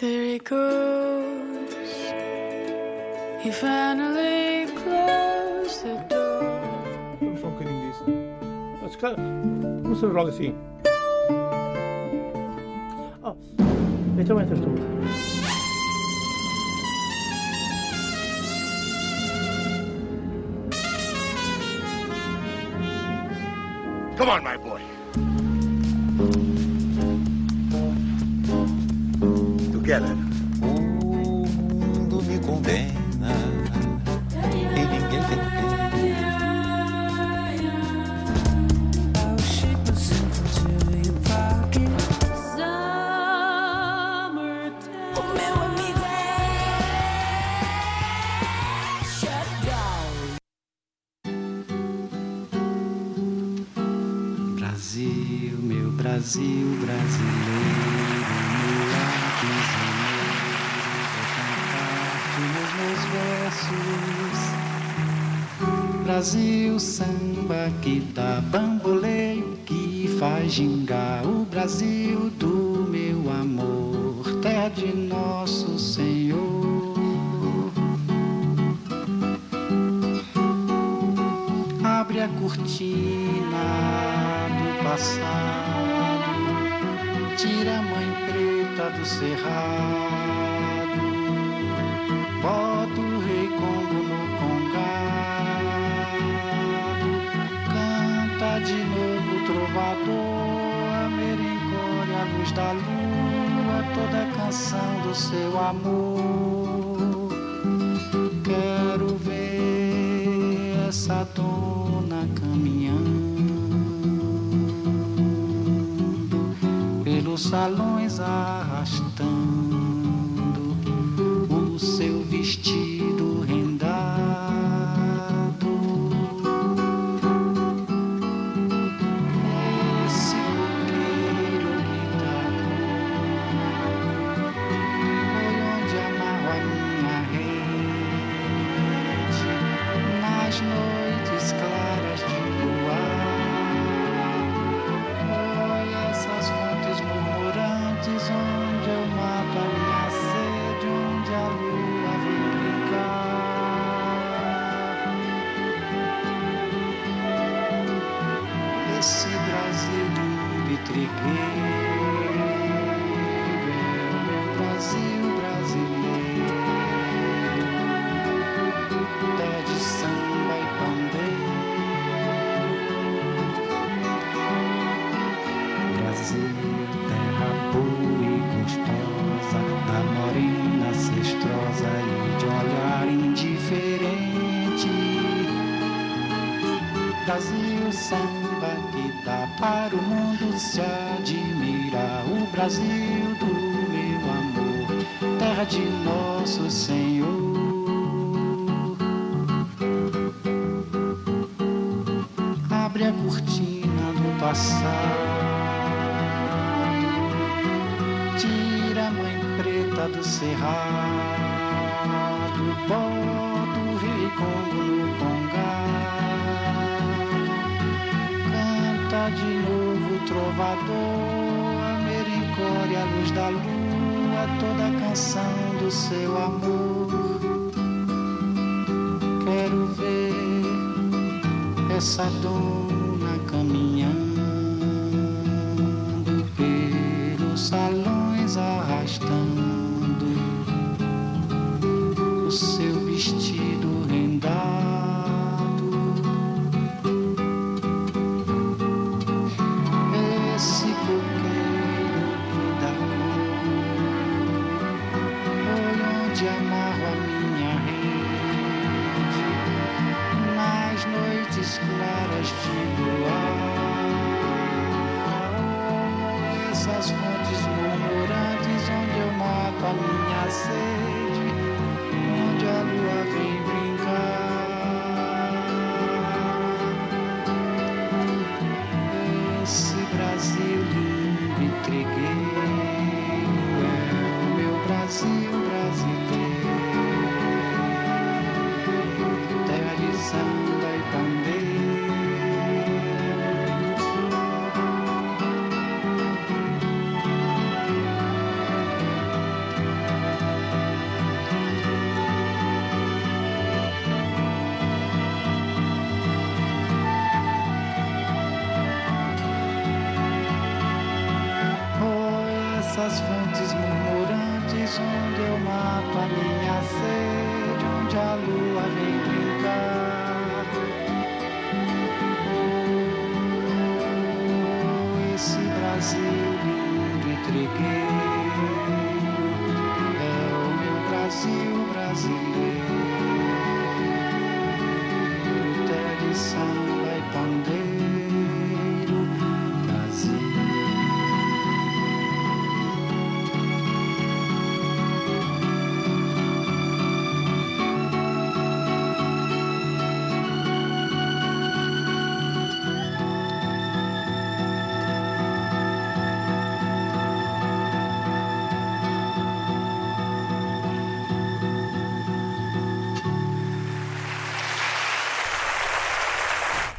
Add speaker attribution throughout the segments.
Speaker 1: There he goes. He finally closed the door.
Speaker 2: Vamos só um bocadinho disso. Mas, cara, começamos logo assim. Oh, então entras tu.
Speaker 3: Come on, my boy.
Speaker 4: O mundo me condena e ninguém tem
Speaker 1: amigo é.
Speaker 5: Brasil, meu Brasil brasileiro, Brasil, samba que dá bamboleio, que faz gingar o Brasil seu amor. Brasil, samba que dá para o mundo se admirar. O Brasil do meu amor, terra de nosso Senhor. Abre a cortina do passado, tira a mãe preta do cerrado, bota o rei Congo no de novo trovador, a a luz da lua, toda a canção do seu amor. Quero ver essa dona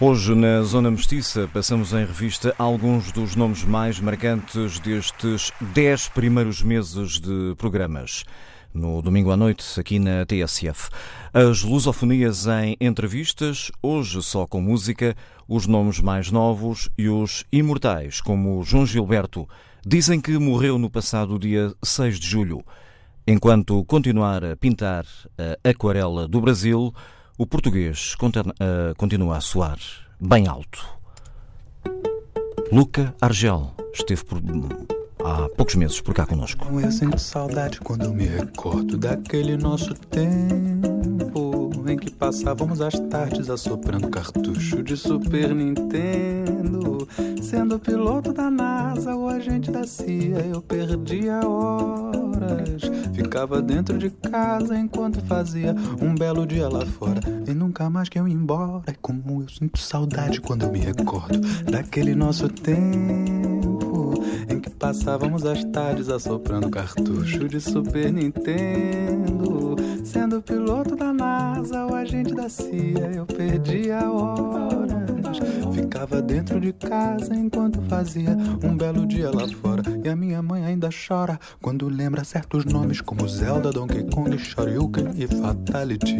Speaker 6: Hoje, na Zona Mestiça, passamos em revista alguns dos nomes mais marcantes destes 10 primeiros meses de programas. No domingo à noite, aqui na TSF. As lusofonias em entrevistas, hoje só com música, os nomes mais novos e os imortais, como João Gilberto, dizem que morreu no passado dia 6 de julho. Enquanto continuar a pintar a aquarela do Brasil, o português eh, continua a soar bem alto. Luca Argel esteve por, há poucos meses por cá conosco.
Speaker 7: Eu sinto saudade quando eu me recordo daquele nosso tempo em que passávamos as tardes assoprando cartucho de Super Nintendo. Sendo piloto da NASA ou agente da CIA, eu perdia horas. Ficava dentro de casa enquanto fazia um belo dia lá fora. E nunca mais que eu ia embora. É como eu sinto saudade quando eu me recordo daquele nosso tempo em passávamos as tardes assoprando cartucho de Super Nintendo. Sendo piloto da NASA ou agente da CIA, eu perdia Ficava dentro de casa enquanto fazia um belo dia lá fora. E a minha mãe ainda chora quando lembra certos nomes como Zelda, Donkey Kong, Shoryuken e Fatality.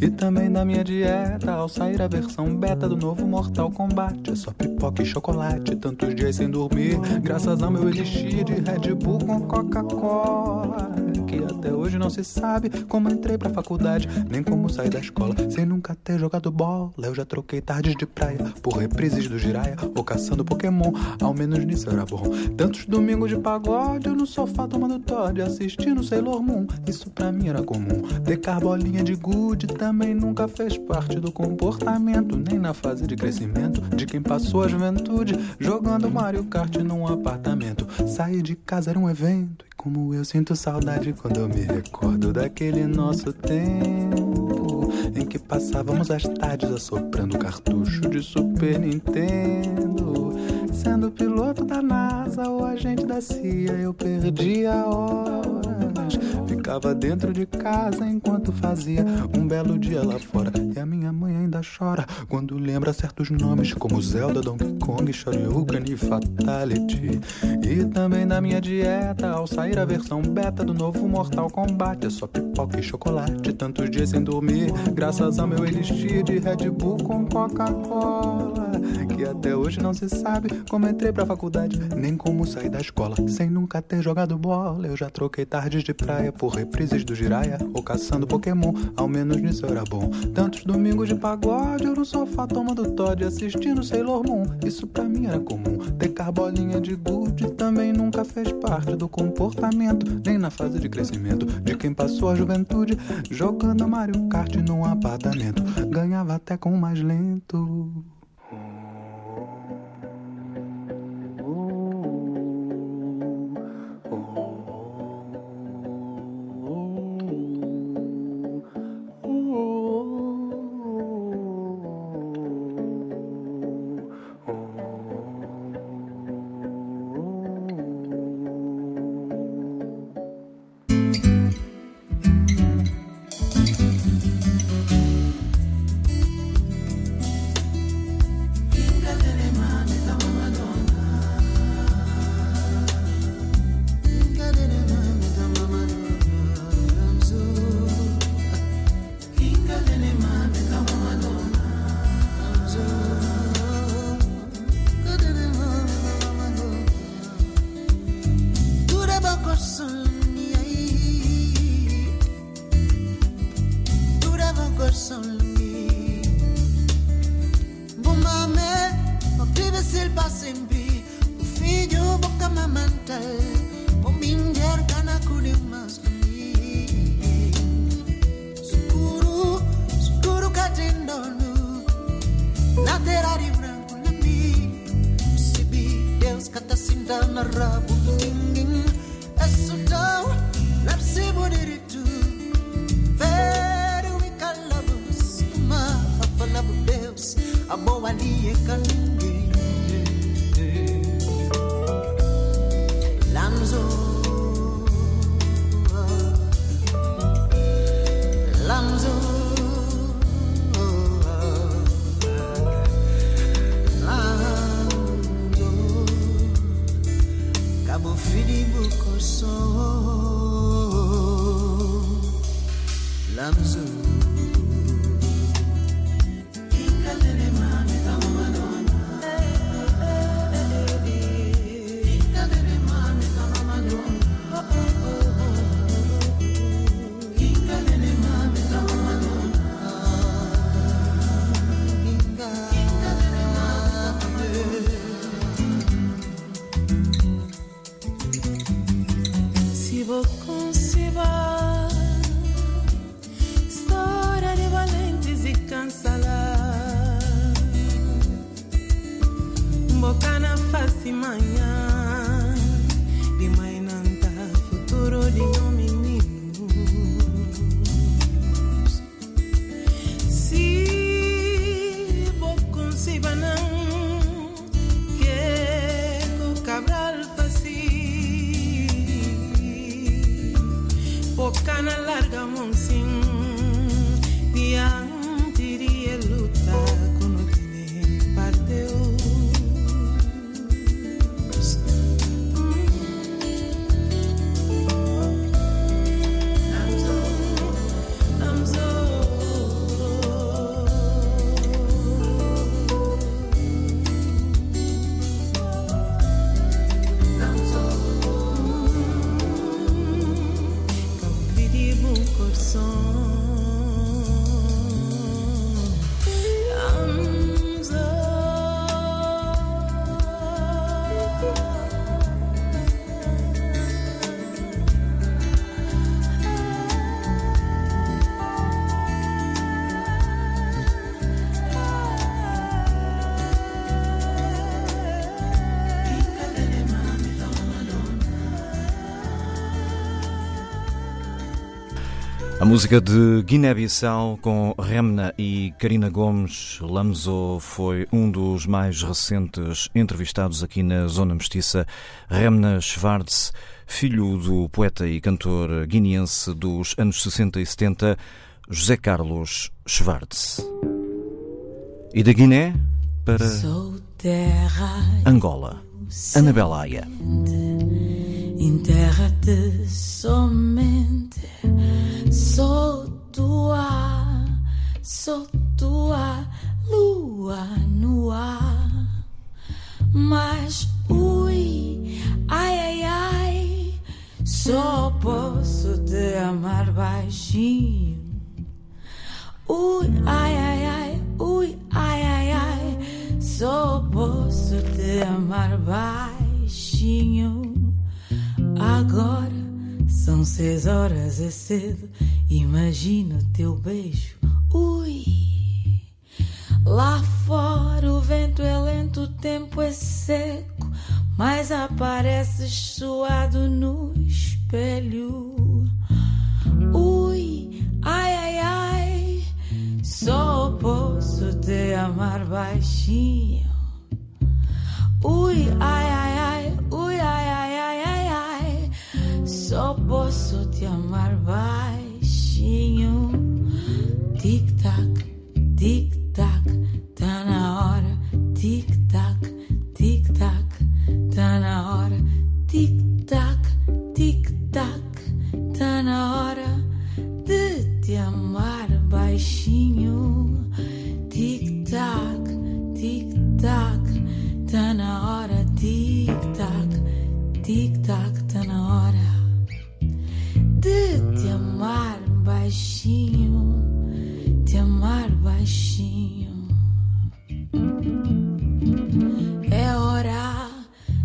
Speaker 7: E também da minha dieta ao sair a versão beta do novo Mortal Kombat. É só pipoca e chocolate, tantos dias sem dormir. Graças ao meu elixir de Red Bull com Coca-Cola. Que até hoje não se sabe como entrei pra faculdade, nem como saí da escola. Sem nunca ter jogado bola, eu já troquei tardes de praia por reprises do Jiraya ou caçando Pokémon. Ao menos nisso era bom. Tantos domingos de pagode no sofá tomando Todd, assistindo Sailor Moon. Isso pra mim era comum. Ter carbolinha de good também nunca fez parte do comportamento, nem na fase de crescimento de quem passou a juventude jogando Mario Kart num apartamento. Sair de casa era um evento. Como eu sinto saudade quando eu me recordo daquele nosso tempo em que passávamos as tardes assoprando cartucho de Super Nintendo. Sendo piloto da NASA ou agente da CIA, eu perdia horas. Ficava dentro de casa enquanto fazia um belo dia lá fora. E a minha mãe ainda chora quando lembra certos nomes como Zelda, Donkey Kong, Shoryuken e Fatality. E também da minha dieta ao sair a versão beta do novo Mortal Kombat. É só pipoca e chocolate, tantos dias sem dormir. Graças ao meu elixir de Red Bull com Coca-Cola. Que até hoje não se sabe como entrei pra faculdade, nem como sair da escola. Sem nunca ter jogado bola, eu já troquei tardes de praia por reprises do Jiraya ou caçando Pokémon. Ao menos nisso era bom. Tantos domingos de pagode, eu no sofá tomando Todd, assistindo Sailor Moon. Isso pra mim era comum. Ter carbolinha de good também nunca fez parte do comportamento, nem na fase de crescimento de quem passou a juventude jogando Mario Kart num apartamento. Ganhava até com o mais lento.
Speaker 8: Bocana larga,
Speaker 1: monsinho. Música de Guiné-Bissau com Remna e Karina Gomes Lamzo foi um dos mais recentes entrevistados aqui na Zona Mestiça. Remna Schwartz, filho do poeta e cantor guineense dos anos 60 e 70, José Carlos Schwartz. E da Guiné para Angola, Anabela Aya.
Speaker 8: Enterra-te somente. Sou tua, lua no ar. Mas, ui, ai, ai, ai, só posso te amar baixinho. Ui, ai, ai, ai, ui, ai, ai, ai, só posso te amar baixinho. Agora são seis horas, é cedo. Imagina o teu beijo. Ui, lá fora o vento é lento, o tempo é seco. Mas apareces suado no espelho. Ui, ai, ai, ai, só posso te amar baixinho. Ui, ai, ai, ai, ui, ai, ai, ai, ai, ai. Só posso te amar baixinho. Tic-tac. Amar baixinho. É hora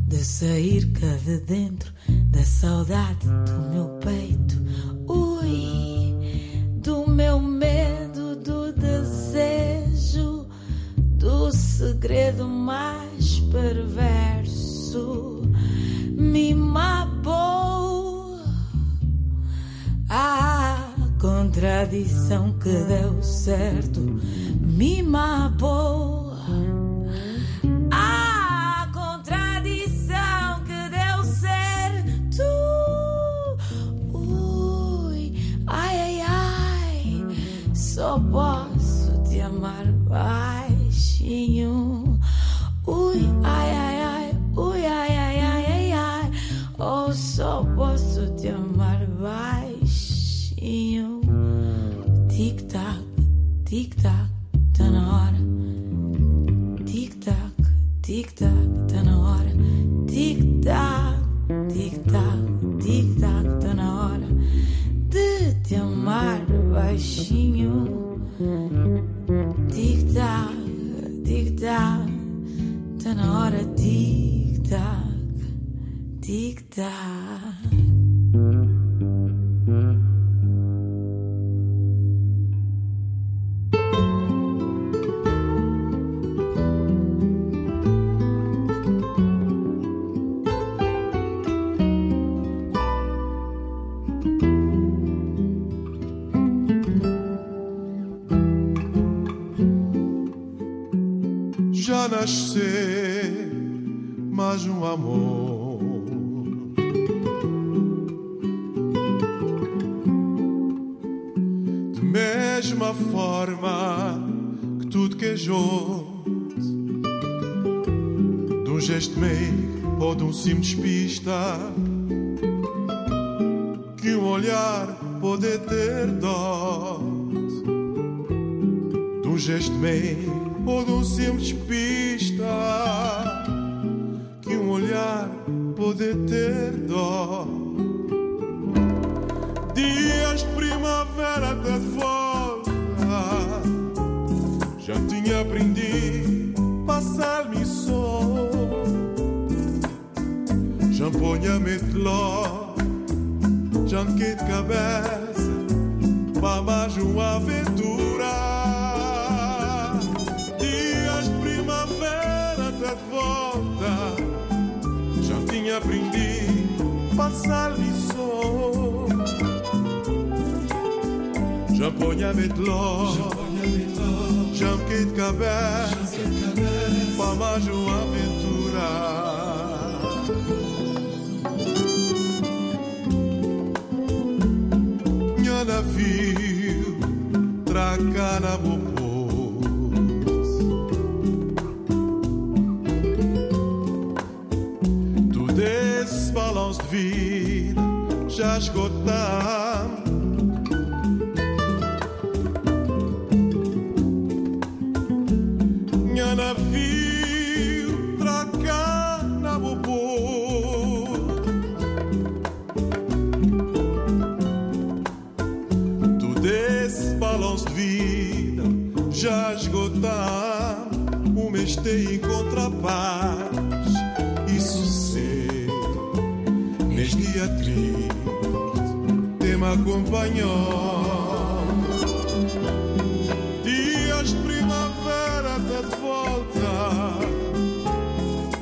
Speaker 8: de sair cá de dentro da saudade do meu peito. Ui, do meu medo, do desejo, do segredo mais perverso. Me contradição que deu certo. Me. A
Speaker 9: Já nasceu mais um amor. De mesma forma que tudo que é junto, de um gesto meio ou de um simples pista, mais uma aventura. Minha navio, traca na boca. Tudo esse balanço de vida já esgotamos. Acompanhou. Dias de primavera até de volta.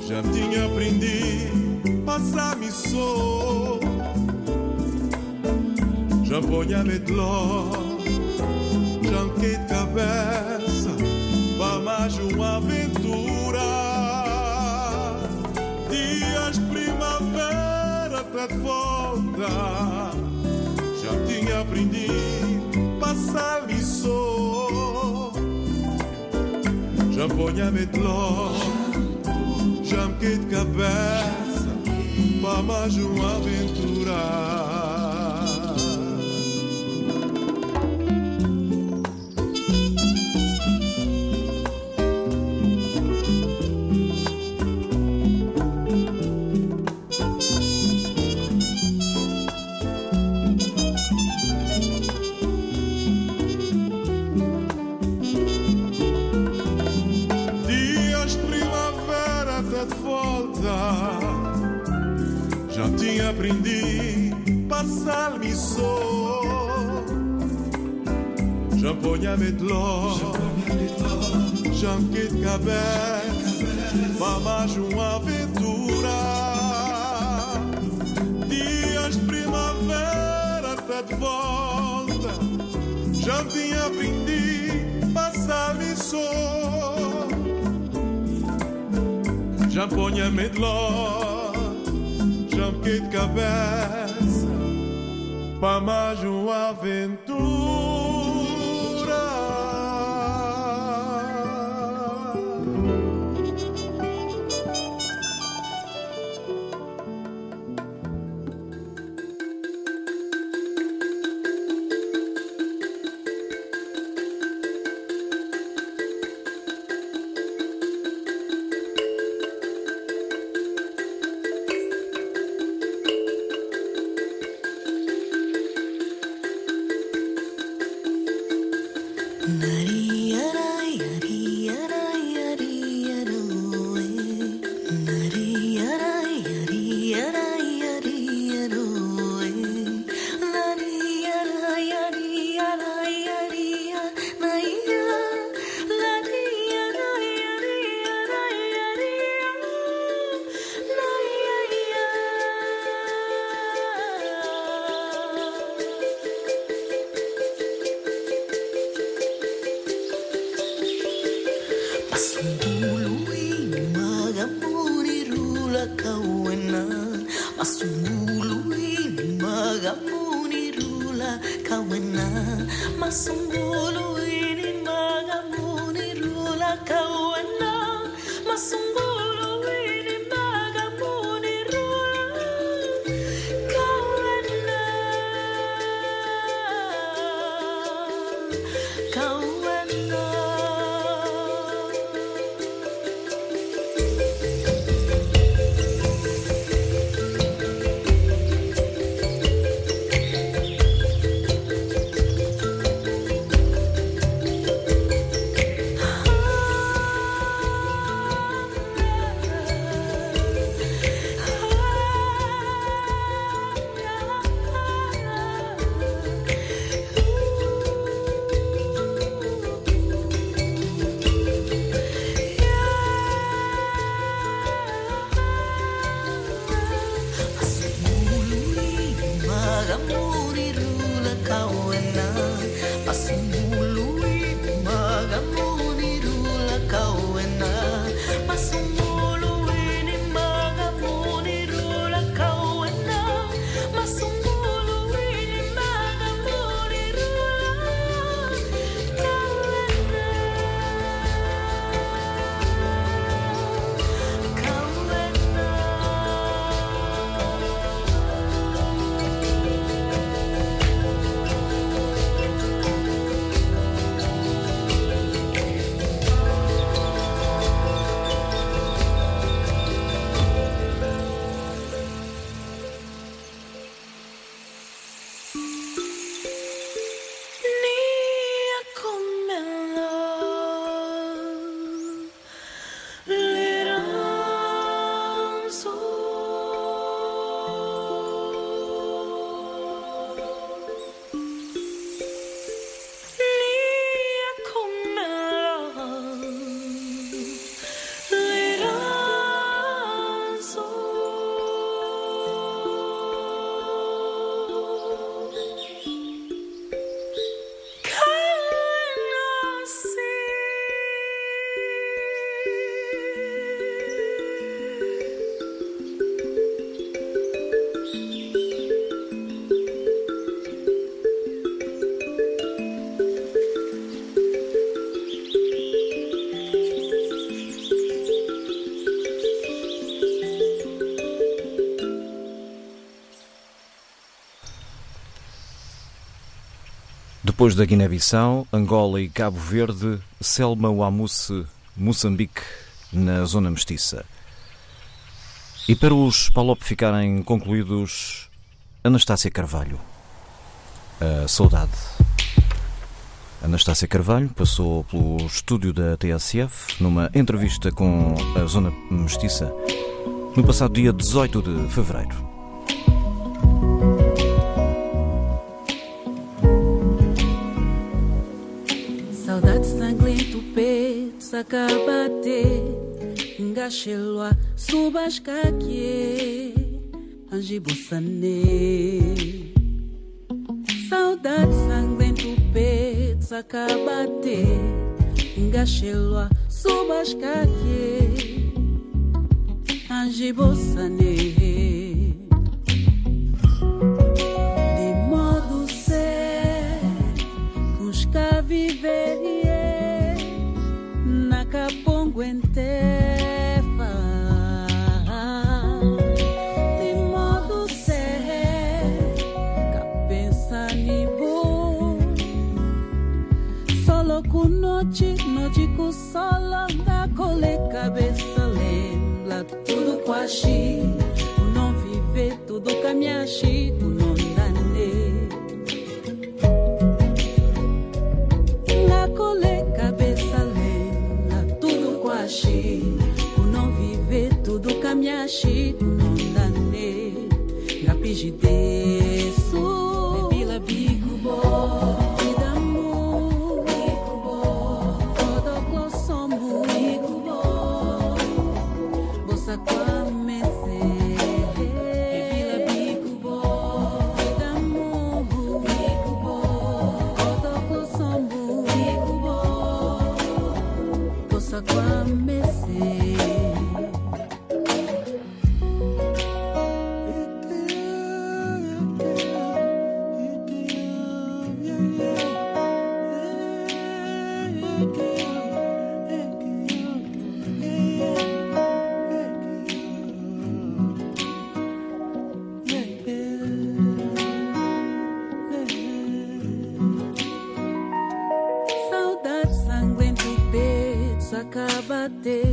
Speaker 9: Já tinha aprendido passar missão. Já ponha metló, já de cabeça, para mais uma aventura. Dias de primavera até de volta, aprendido passar lição. Já me de cabeça, para mais uma aventura. Aprendido passar missão Já ponha metló Já me de cabeça Para mais uma aventura. Dias primavera até de volta. Já tinha aprendido passar missão já ponha medló, já me de cabeça, para mais uma aventura.
Speaker 6: Depois da Guiné-Bissau, Angola e Cabo Verde, Selma Wamusse, Moçambique, na zona mestiça. E para os Palop ficarem concluídos, Anastácia Carvalho. A saudade. Anastácia Carvalho passou pelo estúdio da TSF numa entrevista com a zona mestiça no passado dia 18 de fevereiro.
Speaker 1: Engaxelwa, subascaque, angibussane. Saudade sanglento, peito, sacabate, engaxelwa, subascaque, angibussane. Com noite noite com solo da cole cabeça lembra tudo com a chi o não viver tudo caminhar chi o não dane Na cole cabeça lenta, tudo com a chi. O não viver, tudo caminhar chi. O não dane, gapiji desu. sakabate.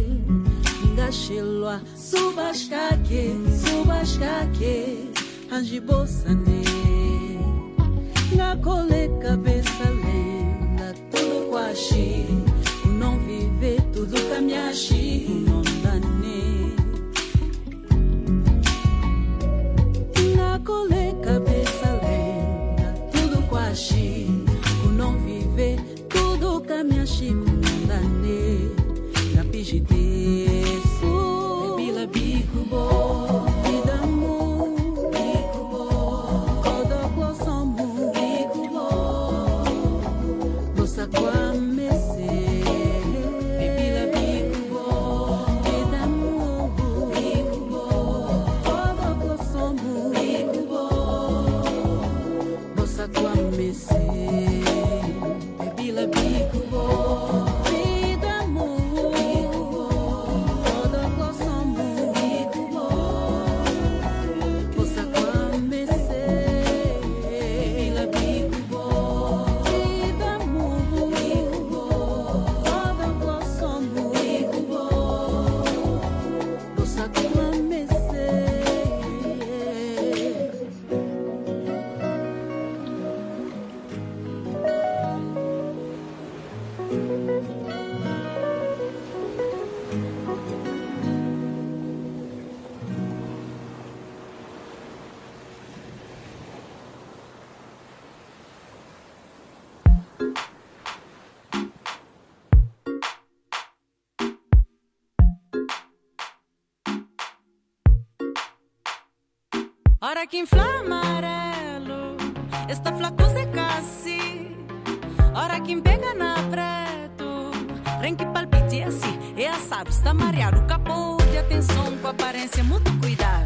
Speaker 1: Ngashelwa subashkake subashkake. Na ngakole cabeça lenda tudo quaxi o não viver tudo caminhaxi
Speaker 10: Ora que inflama amarelo, esta flaco se casi. Ora que pega na preto, rem que palpite assim. É assado, está mareado, capô de atenção com aparência, muito cuidado.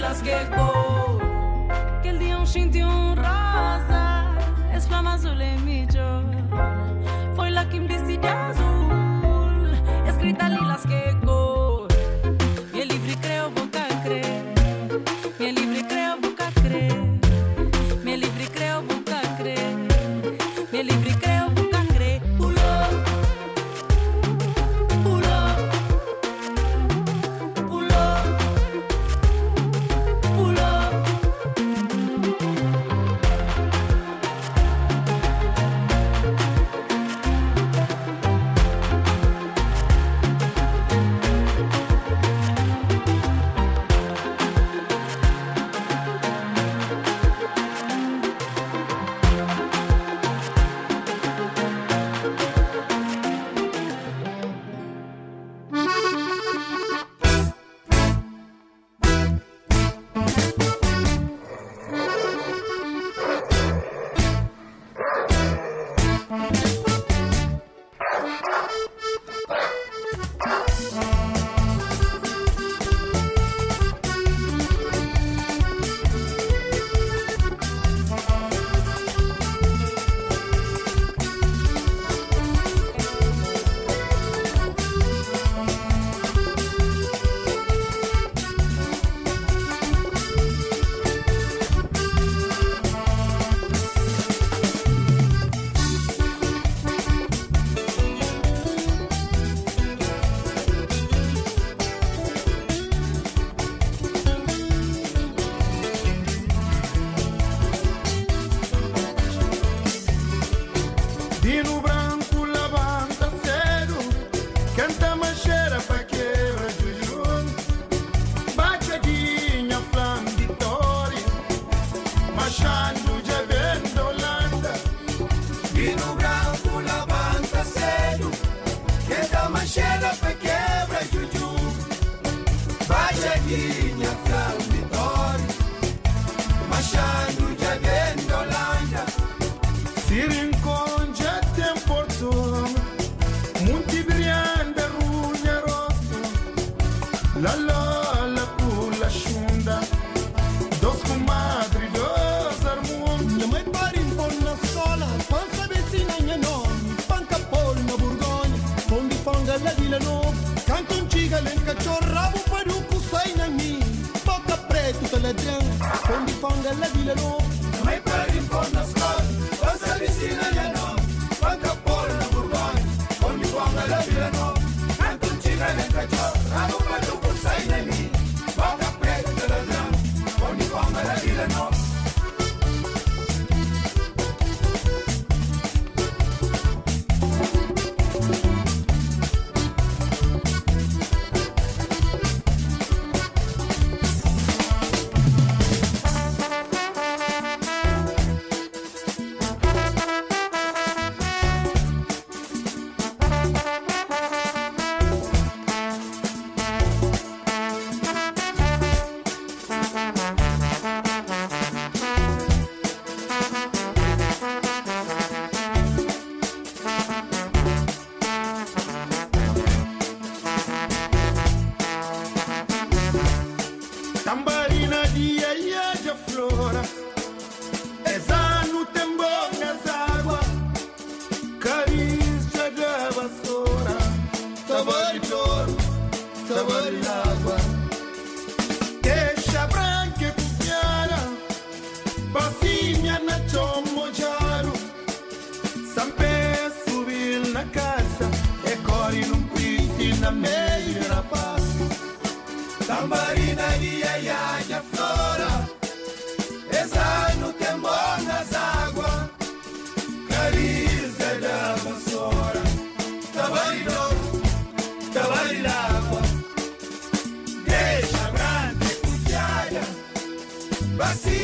Speaker 10: las quejó que
Speaker 11: el día un sintió un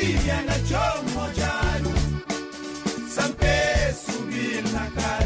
Speaker 11: kijana chomo jaru sampe subir na
Speaker 6: cara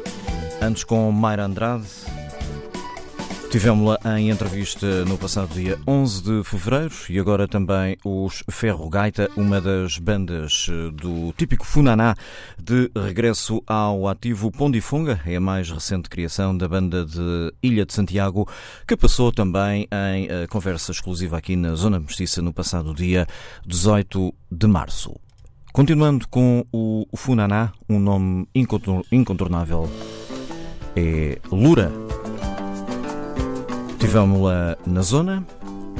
Speaker 6: Antes com Mayra Andrade. Tivemos-la em entrevista no passado dia 11 de fevereiro e agora também os Ferro Gaita, uma das bandas eh, do típico Funaná, de regresso ao ativo Pondifunga, é a mais recente criação da banda de Ilha de Santiago, que passou também em eh, conversa exclusiva aqui na Zona Mestiça no passado dia 18 de março. Continuando com o Funaná, um nome incontornável é Lura. Tivemos-la na zona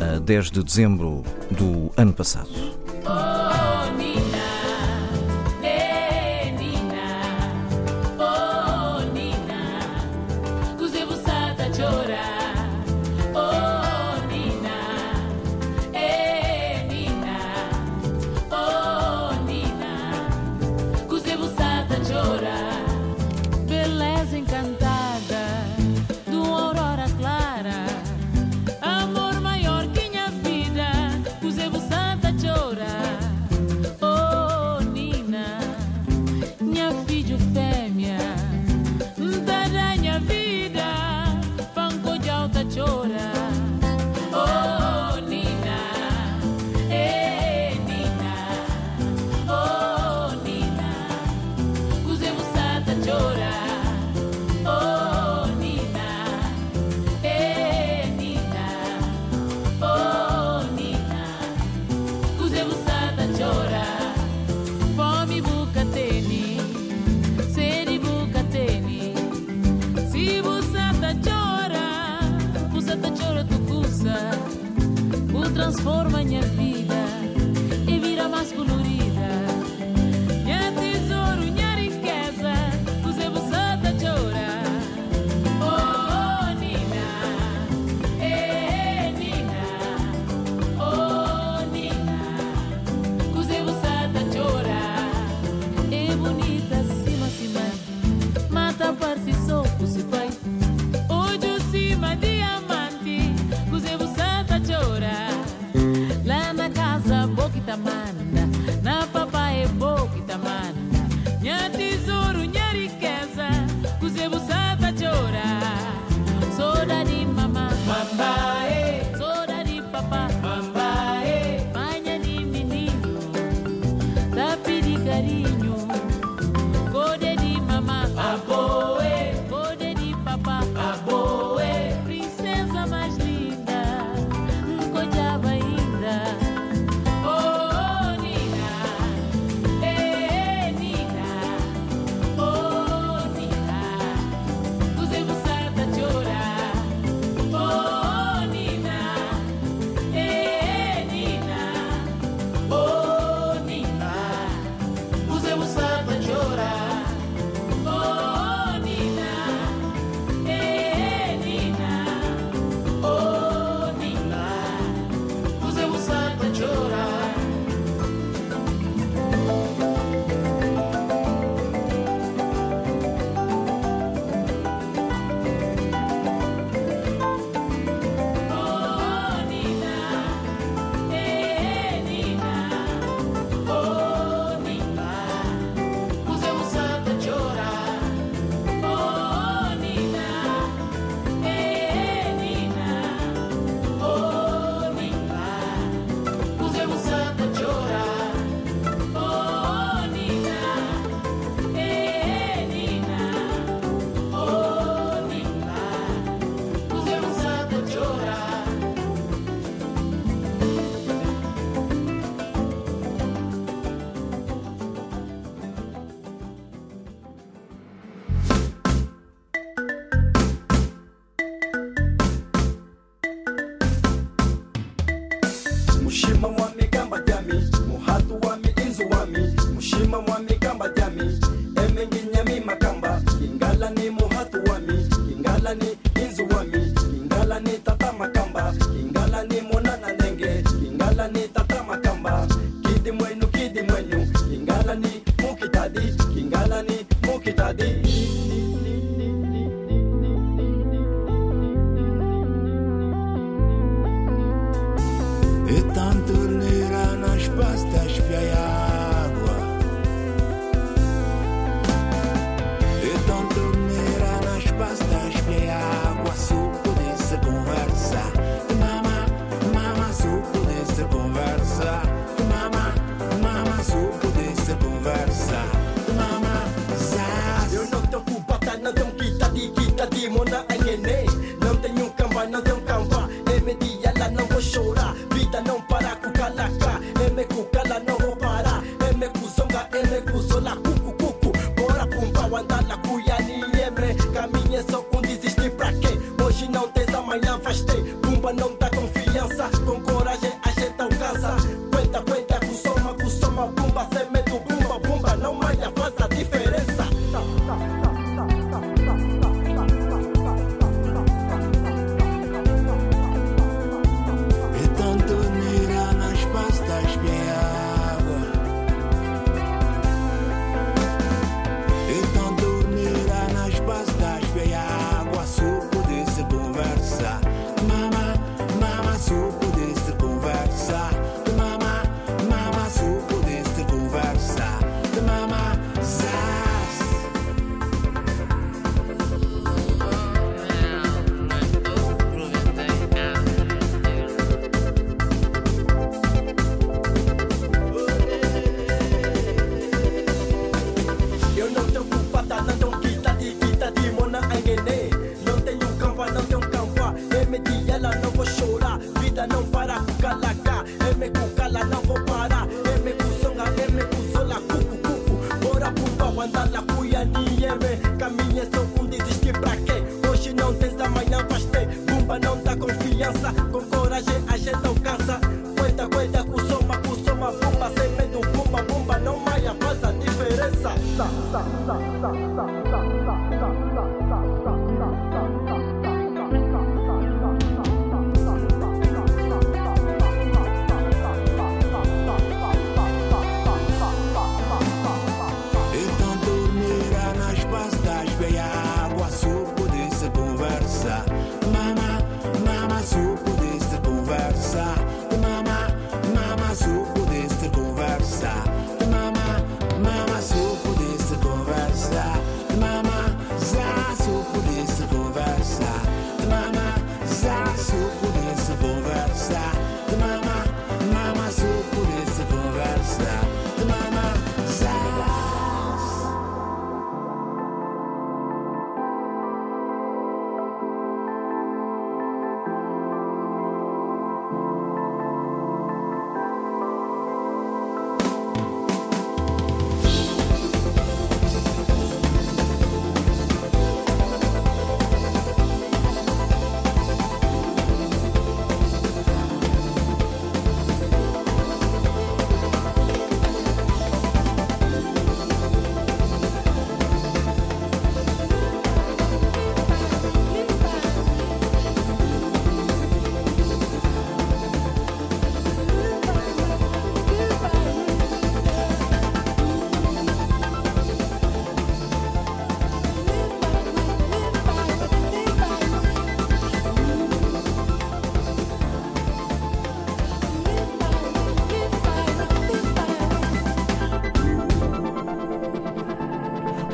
Speaker 6: a 10 de dezembro do ano passado.
Speaker 12: Confiança Com coragem a gente alcança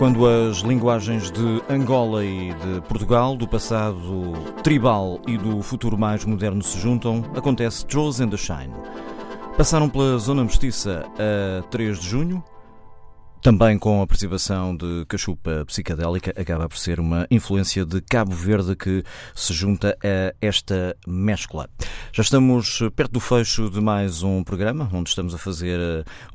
Speaker 6: Quando as linguagens de Angola e de Portugal, do passado tribal e do futuro mais moderno se juntam, acontece Jaws and the Shine. Passaram pela Zona Mestiça a 3 de junho, também com a participação de cachupa psicadélica, acaba por ser uma influência de Cabo Verde que se junta a esta mescla. Já estamos perto do fecho de mais um programa, onde estamos a fazer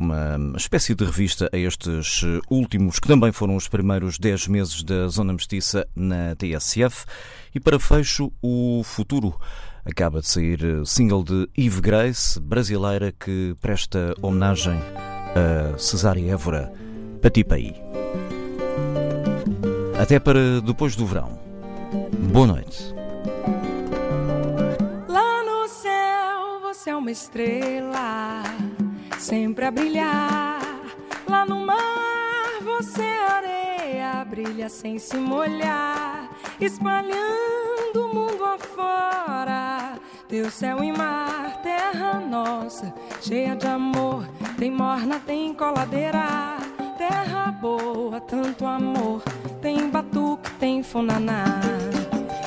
Speaker 6: uma espécie de revista a estes últimos, que também foram os primeiros 10 meses da Zona Mestiça na TSF. E para fecho, o futuro. Acaba de sair single de Eve Grace, brasileira, que presta homenagem a Cesária Évora. Patipaí. Até para depois do verão. Boa noite.
Speaker 13: Lá no céu você é uma estrela, sempre a brilhar. Lá no mar você é areia, brilha sem se molhar, espalhando o mundo afora. Teu céu e mar, terra nossa, cheia de amor, tem morna, tem coladeira terra boa, tanto amor. Tem batuque, tem funaná.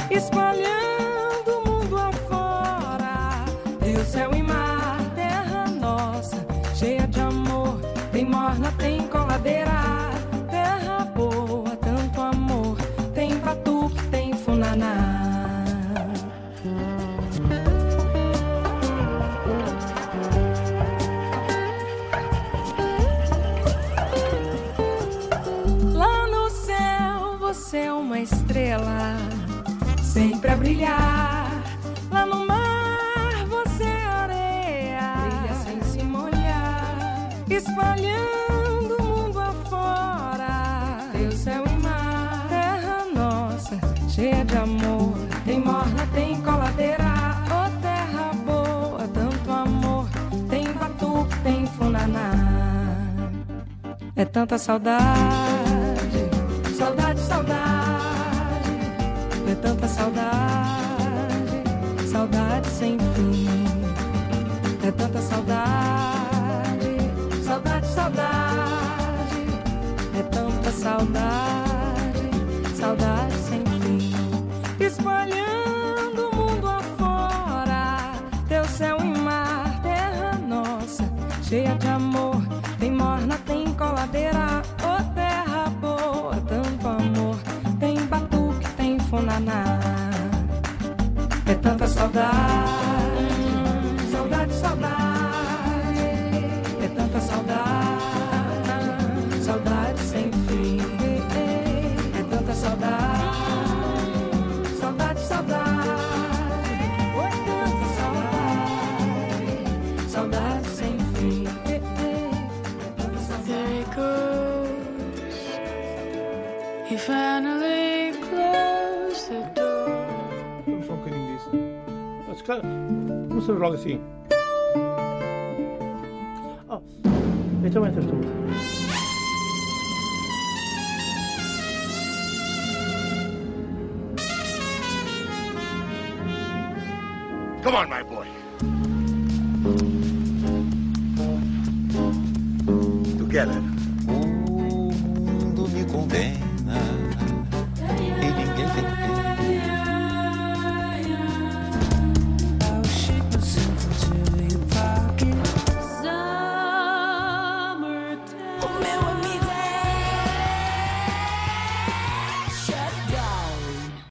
Speaker 13: Espalhando o mundo afora. Teu céu e mar, terra nossa, cheia de amor. Tem morna, tem coladeira. Estrela, sempre a brilhar. Lá no mar você é areia, brilha sem se molhar, espalhando o mundo afora. Teu céu e mar, terra nossa, cheia de amor. Tem morna, tem coladeira, oh terra boa, tanto amor. Tem batuque, tem funaná. É tanta saudade, tanta saudade, saudade sem fim, é tanta saudade, saudade, saudade, é tanta saudade, saudade sem fim, espalhando o mundo afora, teu céu e mar, terra nossa, cheia de saudade, saudade, saudade. É tanta saudade, saudade sem fim. É tanta saudade, saudade, saudade. É tanta saudade, saudade sem fim. É tanta saudade.
Speaker 14: He finally
Speaker 2: cara, começamos logo assim. Oh, então entras tu.